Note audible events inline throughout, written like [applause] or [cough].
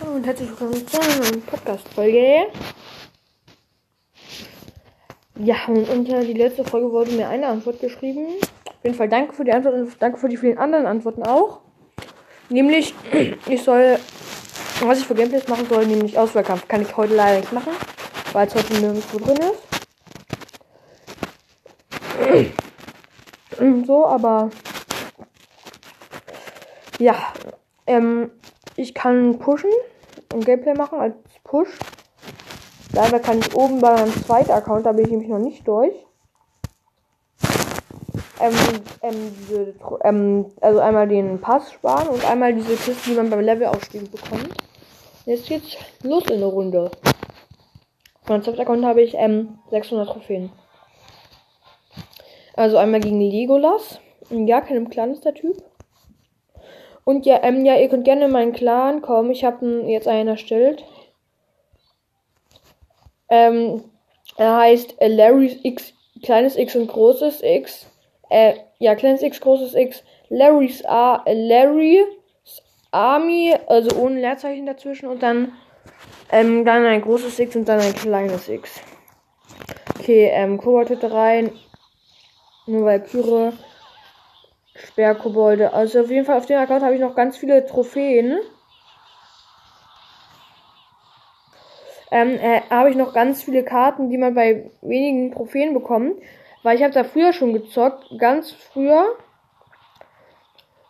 Hallo und herzlich willkommen zu einer neuen Podcast-Folge. Ja, und unter die letzte Folge wurde mir eine Antwort geschrieben. Auf jeden Fall danke für die Antwort und danke für die vielen anderen Antworten auch. Nämlich, [clears throat] ich soll, was ich für Gameplays machen soll, nämlich Auswahlkampf. Kann ich heute leider nicht machen, weil es heute nirgendwo drin ist. [clears throat] So, aber ja, ähm, ich kann pushen und Gameplay machen als Push. Leider kann ich oben bei meinem zweiten Account, da bin ich nämlich noch nicht durch. Ähm, ähm, diese, ähm, also einmal den Pass sparen und einmal diese Kisten, die man beim Levelaufstieg bekommt. Jetzt geht's los in der Runde. Auf meinem zweiten Account habe ich ähm, 600 Trophäen. Also einmal gegen Legolas. Ja, keinem Clan ist der Typ. Und ja, ähm, ja, ihr könnt gerne in meinen Clan kommen. Ich habe jetzt einen erstellt. Ähm, er heißt äh, Larry's X, kleines X und großes X. Äh, ja, kleines X, großes X. Larry's A, äh, Larry's Army, also ohne Leerzeichen dazwischen und dann, ähm, dann ein großes X und dann ein kleines X. Okay, ähm, Kobold rein. Nur Valkyrie. Sperrkobolde. Also auf jeden Fall auf dem Account habe ich noch ganz viele Trophäen. Ähm, äh, habe ich noch ganz viele Karten, die man bei wenigen Trophäen bekommt. Weil ich habe da früher schon gezockt, ganz früher.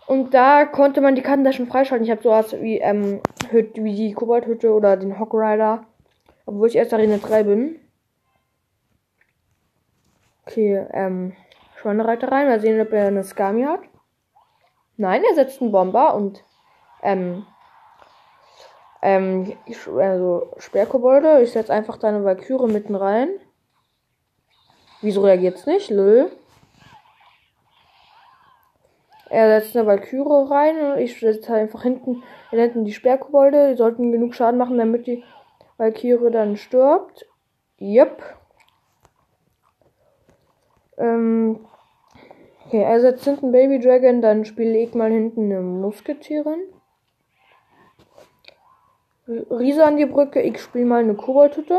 Und da konnte man die Karten da schon freischalten. Ich habe sowas wie, ähm, Hütte, wie die Koboldhütte oder den Hawk Rider. Obwohl ich erst Arena 3 bin. Okay, ähm, Schweinereiter rein. Mal sehen, ob er eine Skami hat. Nein, er setzt einen Bomber und ähm, ähm, also Sperrkobolde. Ich setze einfach deine Valkyrie mitten rein. Wieso reagiert's nicht? Lö. Er setzt eine Valkyrie rein und ich setze einfach hinten, hinten die Sperrkobolde. Die sollten genug Schaden machen, damit die Valkyrie dann stirbt. Yep. Ähm, Okay, er setzt hinten Baby Dragon, dann spiele ich mal hinten eine Musketierin. Riese an die Brücke, ich spiele mal eine Koboldhütte.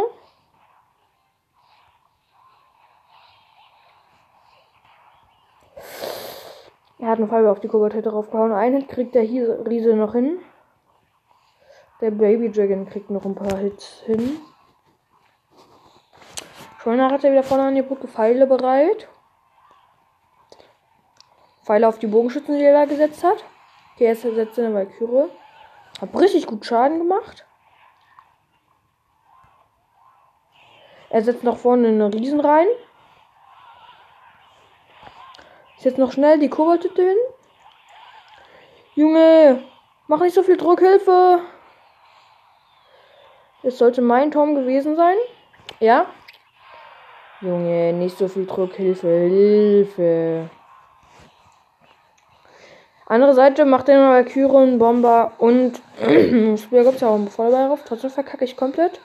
Er hat eine Farbe auf die Koboldhütte draufgehauen. Einen Hit kriegt der Riese noch hin. Der Baby Dragon kriegt noch ein paar Hits hin. Schon hat er wieder vorne an die Brücke Pfeile bereit. Pfeile auf die Bogenschützen, die er da gesetzt hat. Okay, jetzt setzt er eine Valkyrie. Hab richtig gut Schaden gemacht. Er setzt noch vorne eine Riesen rein. Ich setze noch schnell die Koboldhütte hin. Junge, mach nicht so viel Druck, Hilfe. Es sollte mein Turm gewesen sein. Ja. Junge, nicht so viel Druck, Hilfe, Hilfe. Andere Seite macht er Valkyrie, Bomber und Spieler gibt es ja auch einen Vollball drauf. Trotzdem verkacke ich komplett.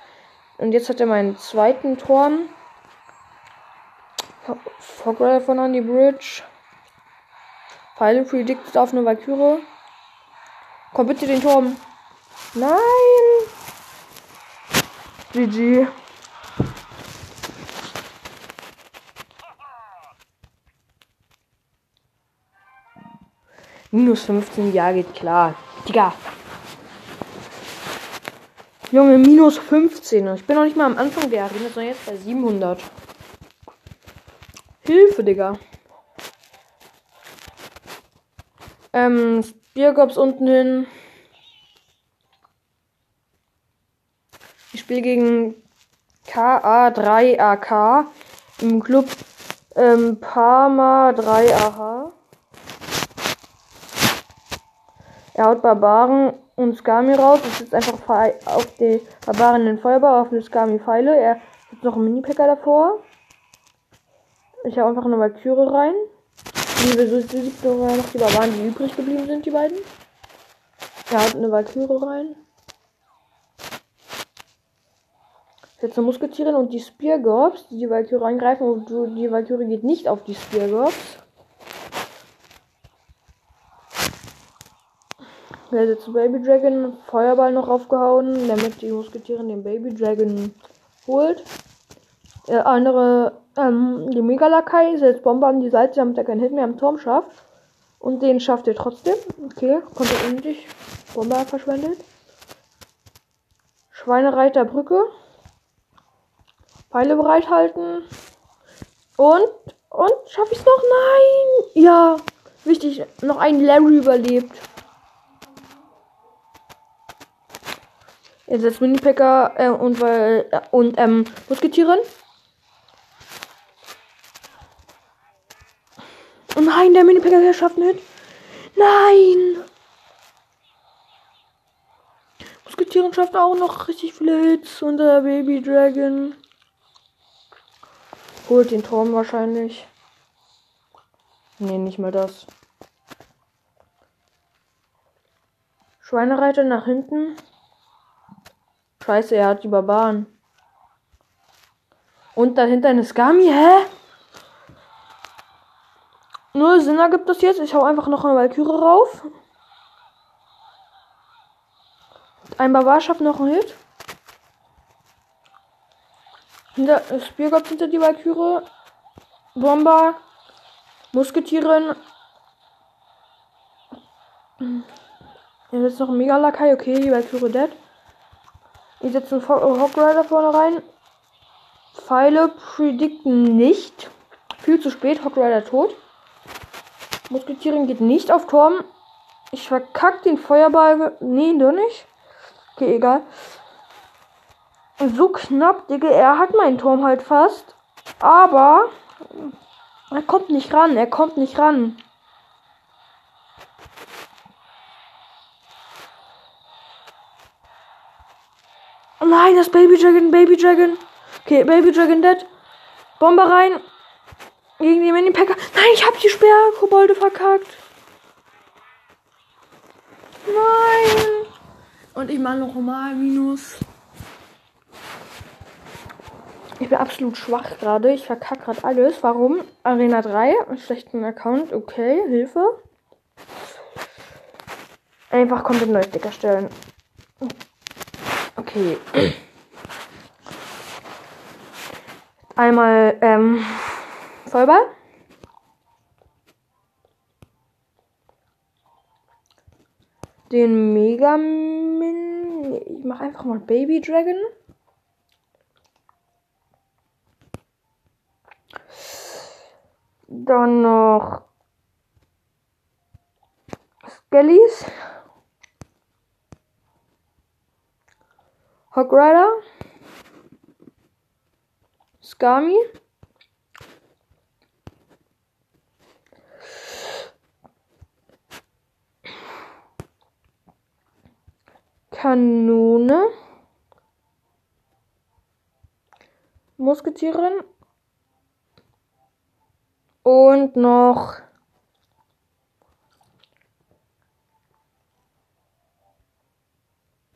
Und jetzt hat er meinen zweiten Turm. Fogrider von on die Bridge. Pfeile predicted auf eine Valkyrie. Komm bitte den Turm. Nein! GG. Minus 15, ja, geht klar. Digga. Junge, minus 15. Ich bin noch nicht mal am Anfang der Arena, sondern jetzt bei 700. Hilfe, Digga. Ähm, Speargops unten hin. Ich spiele gegen KA3AK im Club ähm, Parma 3AH. Er haut Barbaren und Skami raus. Es ist einfach auf die Barbaren den Feuerball, auf die Skami Pfeile. Er hat noch einen Mini-Packer davor. Ich habe einfach eine Valkyrie rein. Die besiegt noch die Barbaren, die übrig geblieben sind, die beiden. Er hat eine Valkyrie rein. Jetzt eine Musketierin und die Speargorps, die die Valkyrie angreifen. Und die Valkyrie geht nicht auf die Speargorps. Er setzt den Baby Dragon, Feuerball noch aufgehauen, damit die Musketiere den Baby Dragon holt. Der andere, ähm, die Mega-Lakai setzt Bombe an die Seite, damit er keinen Hit mehr am Turm schafft. Und den schafft er trotzdem. Okay, konnte unnötig. Bombe verschwendet. Schweinereiter Brücke. Pfeile bereithalten. Und, und, schaffe ich es noch? Nein! Ja, wichtig, noch ein Larry überlebt. Jetzt setzt Mini-Packer äh, und, äh, und ähm, Musketieren. Oh nein, der Mini-Packer schafft nicht. Nein! Musketieren schafft auch noch richtig viele Hits und der Baby Dragon holt den Turm wahrscheinlich. Nee, nicht mal das. Schweinereiter nach hinten. Scheiße, er hat die Barbaren. Und dahinter eine Skami, hä? Nur Sinn ergibt das jetzt. Ich hau einfach noch eine Valkyrie rauf. Ein Barbar schafft noch einen Hit. Hinter, Speargott hinter die Valkyrie. Bomber. Musketieren. Jetzt noch ein Mega-Lakai. Okay, die Valkyrie dead. Ich setze einen Hawk Rider vorne rein. Pfeile predikten nicht. Viel zu spät. Hawk Rider tot. Musketieren geht nicht auf Turm. Ich verkack den Feuerball. Nee, doch nicht. Okay, egal. So knapp, Digga. Er hat meinen Turm halt fast. Aber er kommt nicht ran. Er kommt nicht ran. Nein, das Baby Dragon, Baby Dragon. Okay, Baby Dragon dead. Bombe rein. Gegen die Mini-Packer. Nein, ich hab die Sperrkobolde verkackt. Nein. Und ich mache noch mal Minus. Ich bin absolut schwach gerade. Ich verkacke gerade alles. Warum? Arena 3. Schlechten Account. Okay, Hilfe. Einfach komplett neues Sticker stellen. Okay. Einmal, ähm, Vollball. Den Mega Min. Ich mache einfach mal Baby Dragon. Dann noch Skellies. Hog Rider. Skami. Kanone. Musketieren. Und noch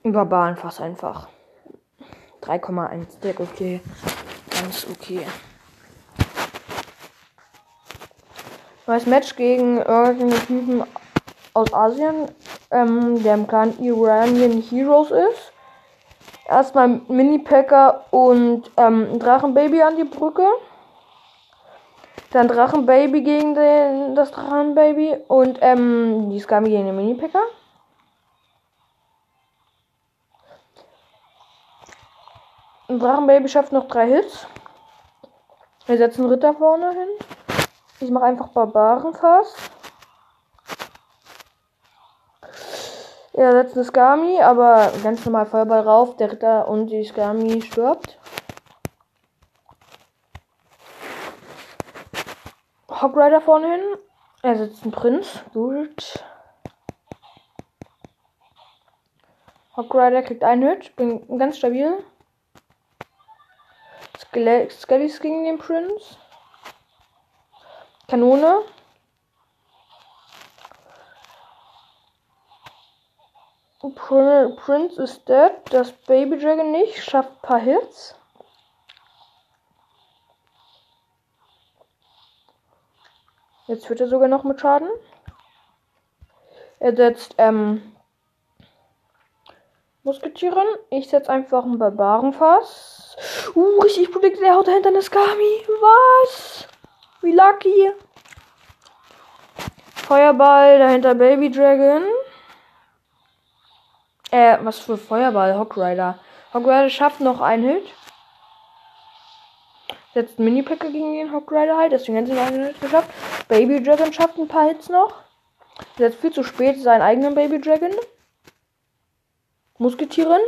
Barbaren fast einfach. 3,1 Deck, okay. Ganz okay. Neues Match gegen irgendeinen Typen aus Asien, ähm, der im Clan Iranian Heroes ist. Erstmal Mini-Packer und ähm, Drachenbaby an die Brücke. Dann Drachenbaby gegen den, das Drachenbaby und ähm, die Skami gegen den Mini-Packer. Drachenbaby schafft noch drei Hits. Wir setzen Ritter vorne hin. Ich mache einfach Barbaren fast. Er setzt eine Skami, aber ganz normal Feuerball rauf. Der Ritter und die Skami stirbt. Hog Rider vorne hin. Er setzt einen Prinz. Gut. Hog Rider kriegt einen Hit. Bin ganz stabil. Skellies gegen den Prinz. Kanone. Prince ist dead. Das Baby Dragon nicht. Schafft ein paar Hits. Jetzt wird er sogar noch mit Schaden. Er setzt ähm, Musketieren. Ich setze einfach einen Barbarenfass. Uh, richtig predicted. Er haut dahinter eine Skami. Was? Wie lucky. Feuerball, dahinter Baby Dragon. Äh, was für Feuerball? Hawkrider. Hawkrider schafft noch einen Hit. Setzt einen Mini-Packer gegen den Hawkrider halt, deswegen hat sie noch einen Hit geschafft. Baby Dragon schafft ein paar Hits noch. Setzt viel zu spät seinen eigenen Baby Dragon. Musketieren.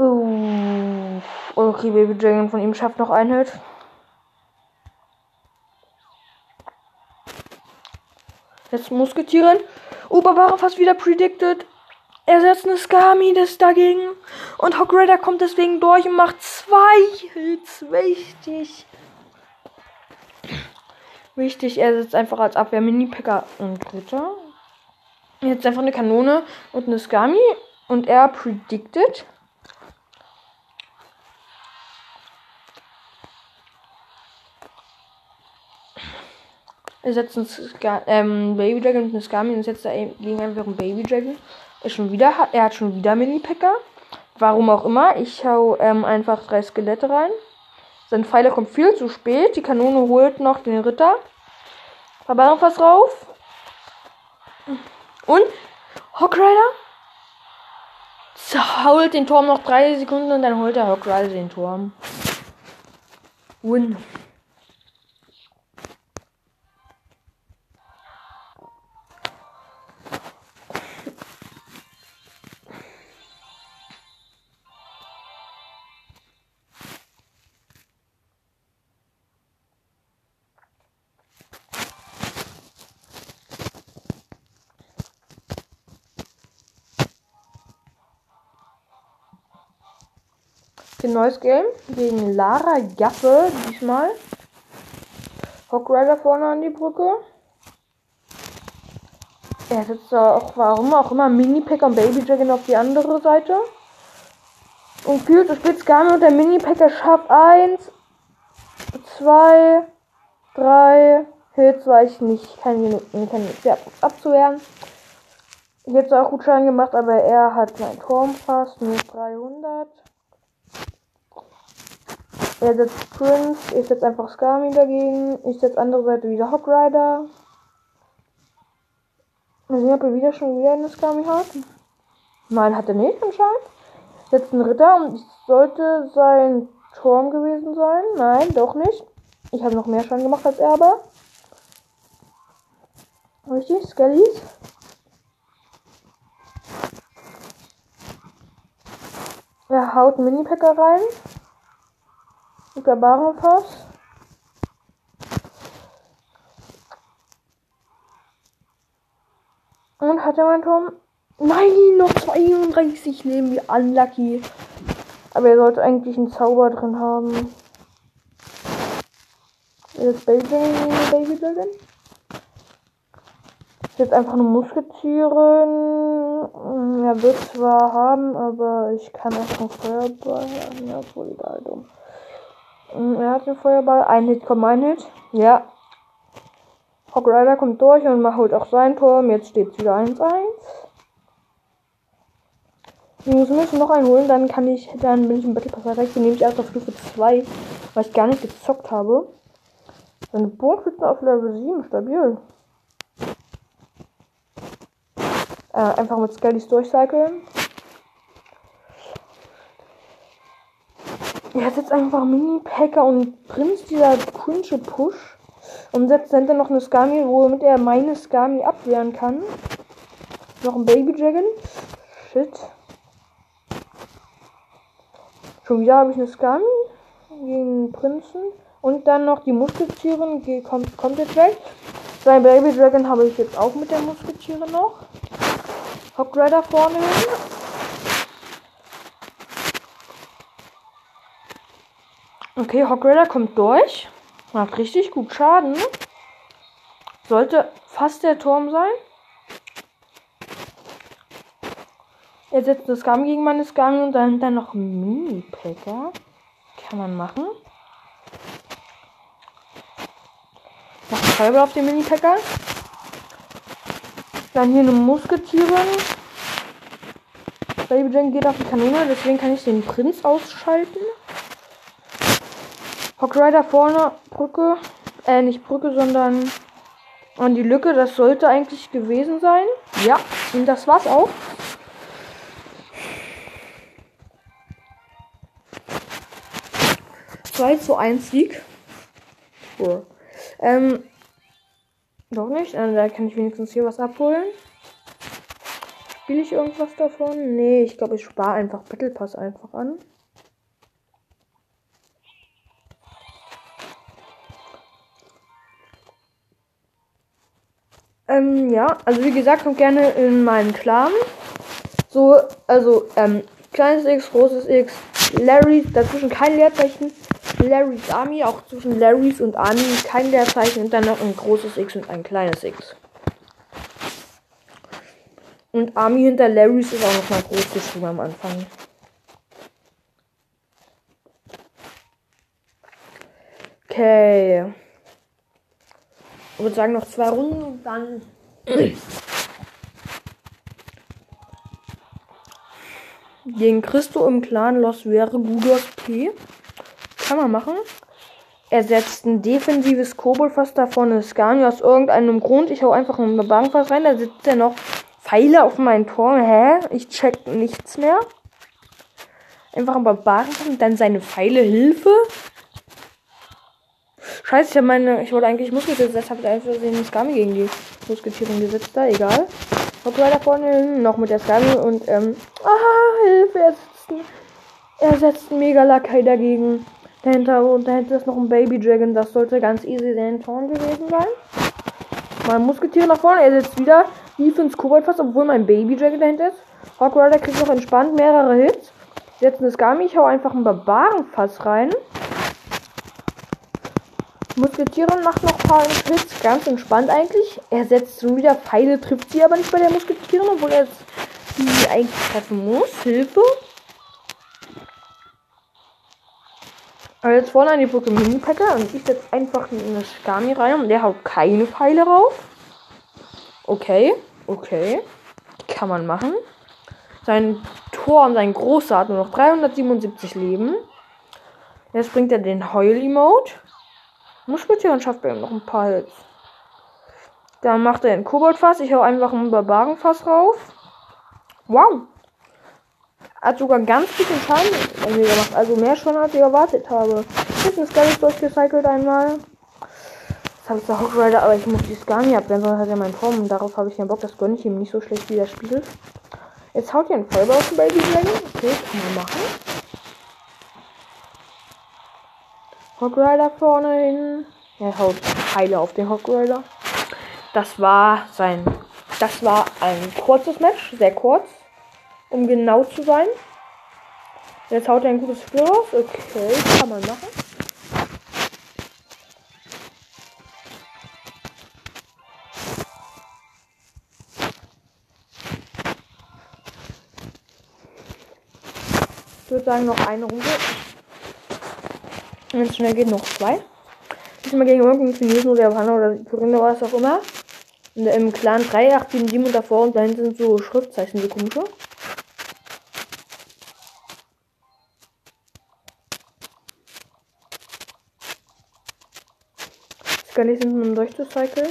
Uh, okay, Baby Dragon von ihm schafft noch einen Hit. Jetzt Musketieren. Barbara fast wieder predicted. Er setzt eine Skami das dagegen. Und Hawk Rider kommt deswegen durch und macht zwei Hits. Wichtig. Wichtig, er setzt einfach als Abwehr Mini-Packer und Ritter. Jetzt einfach eine Kanone und eine Skami. Und er predicted. Er Ska ähm, Baby Dragon und eine Skami und setzt da gegen einfach einen Baby Dragon. Er, schon wieder, er hat schon wieder Mini-Packer. Warum auch immer. Ich hau ähm, einfach drei Skelette rein. Sein Pfeiler kommt viel zu spät. Die Kanone holt noch den Ritter. Barbarenfass rauf. Und Hawkrider holt den Turm noch drei Sekunden und dann holt der Hawkrider den Turm. Win. Ein neues Game gegen Lara Jaffe diesmal. Hawkrider vorne an die Brücke. Er setzt auch, warum auch immer, Mini-Packer und Baby Dragon auf die andere Seite. Und zu spät Skami und der Mini-Packer schafft 1, 2, 3 Hits, weil ich nicht kann, kann nicht abzuwehren. Jetzt auch gut Schaden gemacht, aber er hat mein Turm fast nur 300. Er setzt Prince, ich setze einfach Skami dagegen. Ich setze andere Seite wieder Hawk Rider. Mal sehen, ob er wieder schon wieder eine Skami hat. Nein, hat er nicht anscheinend. Setzt einen Ritter und ich sollte sein Turm gewesen sein. Nein, doch nicht. Ich habe noch mehr Schaden gemacht als er, aber. Richtig, Skellies. Er haut einen Mini-Packer rein. Barbarenfass. Und hat er mein Turm? Nein, noch 32 Leben, wie unlucky. Aber er sollte eigentlich einen Zauber drin haben. Jetzt Baby Baby Dragon. Jetzt einfach eine Musketieren. Er wird zwar haben, aber ich kann einfach einen Feuerball haben. Ja, voll egal, dumm. Mm, er hat den Feuerball. Ein Hit kommt mein Hit. Ja. Hawk Rider kommt durch und holt auch sein Turm. Jetzt steht es wieder 1-1. Ich muss müssen noch einen holen, dann kann ich, dann bin ich im Battle Pass weiter. Ich bin nämlich erst auf Stufe 2, weil ich gar nicht gezockt habe. Seine Bogenschützen auf Level 7, stabil. Äh, einfach mit Skellys durchcyclen. Er hat jetzt einfach Mini-Packer und Prinz dieser cringe Push. Und setzt dann noch eine Skami, womit er meine Skami abwehren kann. Noch ein Baby Dragon. Shit. Schon wieder habe ich eine Skami gegen Prinzen. Und dann noch die Musketiere kommt, kommt jetzt weg. Sein Baby Dragon habe ich jetzt auch mit der Musketiere noch. Hawk vorne hin. Okay, Hogrider kommt durch. Macht richtig gut Schaden. Sollte fast der Turm sein. Er setzt das Skam gegen meine Skam und dahinter noch Mini-Packer. Kann man machen. Noch ein Feuerball auf den Mini-Packer. Dann hier eine Musketierin. Baby Jane geht auf die Kanone, deswegen kann ich den Prinz ausschalten. Hawk Rider vorne, Brücke. Äh, nicht Brücke, sondern an die Lücke. Das sollte eigentlich gewesen sein. Ja, und das war's auch. 2 zu 1 Sieg. Cool. Ähm, doch nicht. Also, da kann ich wenigstens hier was abholen. Spiele ich irgendwas davon? Nee, ich glaube, ich spare einfach Battle Pass einfach an. Ähm, ja, also wie gesagt, kommt gerne in meinen Clan. So, also, ähm, kleines X, großes X, Larry, dazwischen kein Leerzeichen. Larrys Army, auch zwischen Larrys und Army kein Leerzeichen und dann noch ein großes X und ein kleines X. Und Army hinter Larrys ist auch noch mal groß geschrieben am Anfang. Okay. Ich würde sagen, noch zwei Runden und dann. Gegen Christo im Clan Los wäre Gudos P. Kann man machen. Er setzt ein defensives Koboldfass da vorne Scania aus irgendeinem Grund. Ich hau einfach ein Barbarenfass rein. Da sitzt er noch Pfeile auf meinen Tor. Hä? Ich check nichts mehr. Einfach ein Barbarenfass und dann seine Pfeile. Hilfe. Scheiße, ich habe meine. Ich wollte eigentlich Musketiere gesetzt, habe einfach den Skami gegen die Musketiere gesetzt. Da, egal. Hopp weiter vorne noch mit der Skami und ähm. Ah, Hilfe, er setzt, er setzt einen Mega-Lakai dagegen. Dahinter und dahinter ist noch ein Baby Dragon. Das sollte ganz easy den Torn gewesen sein. Mein Musketier nach vorne. Er sitzt wieder Defense Koboldfass, obwohl mein Baby Dragon dahinter ist. Hawk Rider kriegt noch entspannt mehrere Hits. Jetzt eine Skami. Ich hau einfach ein Barbarenfass rein. Musketierin macht noch ein paar Hits. Ganz entspannt eigentlich. Er setzt schon wieder Pfeile, trifft sie aber nicht bei der Musketierin, obwohl er sie eigentlich treffen muss. Hilfe. Aber jetzt vorne an die Brücke Mini-Packer und ich setze einfach eine Skami rein und der haut keine Pfeile rauf. Okay, okay. Kann man machen. Sein Tor und sein Großer hat nur noch 377 Leben. Jetzt bringt er den Heul-Emote. Musketier und schafft ihm noch ein paar Hits. Dann macht er ein Koboldfass. Ich hau einfach ein Barbarenfass rauf. Wow. Hat sogar ganz bisschen Schaden mir gemacht. Also mehr schon als ich erwartet habe. Jetzt ein Skelly durchgecycelt einmal. Das habe ich Hawk Rider, aber ich muss die Skani abwehren, sonst hat er meinen Traum. Und darauf habe ich keinen Bock. Das gönne ich ihm nicht so schlecht wie der spielt. Jetzt haut ihr einen Feuerball auf den Baby Dragon. Okay, kann man machen. Hawk Rider vorne hin. Er haut Pfeile auf den Hawk Rider. Das war sein. Das war ein kurzes Match, sehr kurz um genau zu sein. Jetzt haut er ein gutes Spiel raus. Okay, kann man machen. Ich würde sagen, noch eine Runde. Wenn es schnell geht, noch zwei. Diesmal gegen irgendeinen Chinesen oder Japaner oder Koreaner was auch immer. Im Clan 3877 und davor und dahinter sind so Schriftzeichen, so komische. Skelly sind, um durchzucyceln.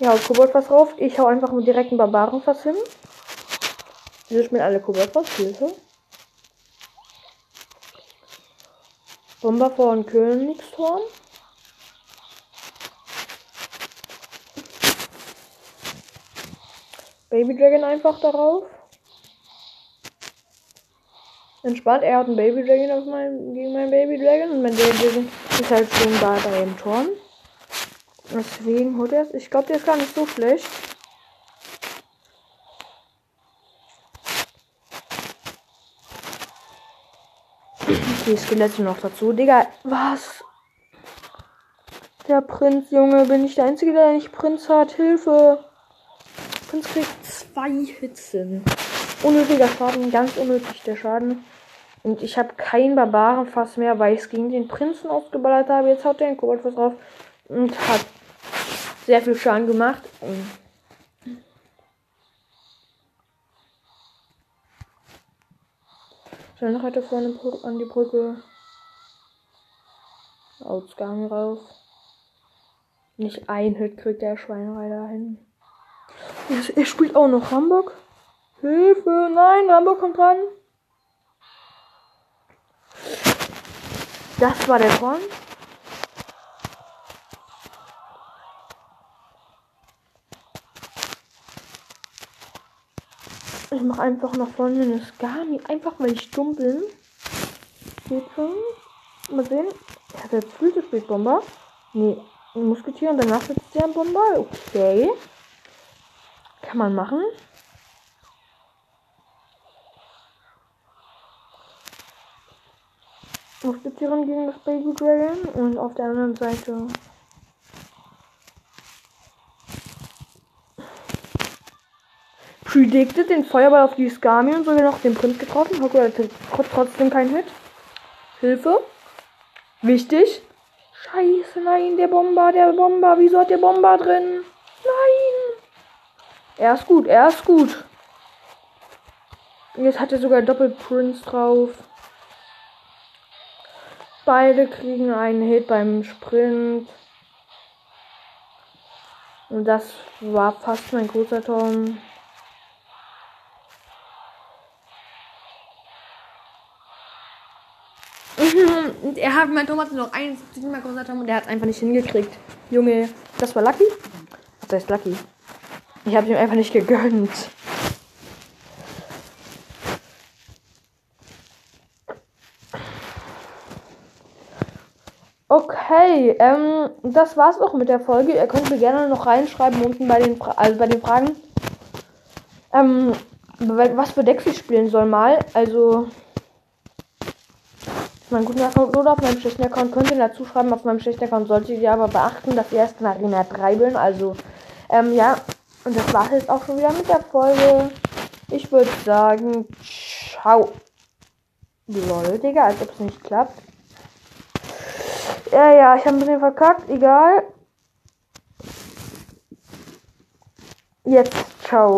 Ja, Koboldfass rauf. Ich hau einfach mit direkten Barbarenfass hin. Wieso spielen alle Koboldfass? Hilfe. Bomber vor und Königsturm. Baby Dragon einfach darauf. Entspannt, er hat einen Baby Dragon auf mein, gegen meinen Baby Dragon und mein Baby Dragon ist halt schon da bei dem Turm. Deswegen holt er es. Ich glaube, der ist gar nicht so schlecht. Die Skelette noch dazu. Digga, was? Der Prinz, Junge, bin ich der Einzige, der nicht Prinz hat? Hilfe! Prinz kriegt zwei Hitzen. Unnötiger Schaden, ganz unnötig der Schaden. Und ich habe kein Barbarenfass mehr, weil ich es gegen den Prinzen ausgeballert habe. Jetzt haut er ein Koboldfass drauf und hat sehr viel Schaden gemacht. Und Schweinereiter vorne an die Brücke. Ausgang raus. Nicht ein Hit kriegt der Schweinereiter hin. Er spielt auch noch Hamburg. Hilfe, nein, Hamburg kommt dran. Das war der Korn. Ich mache einfach nach vorne eine Skami. Einfach weil ich dumm bin. Geht schon. Mal sehen. Er hat jetzt Flüte spielt Bomber. Nee, ein Musketier und danach sitzt der Bomber. Okay. Kann man machen. Musketieren gegen das Baby Dragon und auf der anderen Seite predicted den Feuerball auf die Skami und sogar noch den Prinz getroffen. Hocke hat trotzdem keinen Hit. Hilfe. Wichtig. Scheiße, nein, der Bomber, der Bomber. Wieso hat der Bomber drin? Nein. Er ist gut, er ist gut. Jetzt hat er sogar Doppelprinz drauf. Beide kriegen einen Hit beim Sprint. Und das war fast mein großer Tom. Und er hat mein Thomas noch 71 Mal gesagt haben und er hat es einfach nicht hingekriegt. Junge, das war Lucky? Was heißt Lucky? Ich habe ihm einfach nicht gegönnt. Okay, ähm, das war's auch mit der Folge. Ihr könnt mir gerne noch reinschreiben unten bei den, Fra also bei den Fragen, ähm, was für Decks ich spielen soll mal. Also meinem guten Account oder auf meinem schlechten Account könnt ihr dazu schreiben. Auf meinem schlechten Account solltet ihr aber beachten, dass ihr erst in Arena 3 bin. Also, ähm, ja. Und das war jetzt auch schon wieder mit der Folge. Ich würde sagen, ciao. Lol, Digga, als ob es nicht klappt. Ja, ja, ich habe ein bisschen verkackt. Egal. Jetzt, ciao.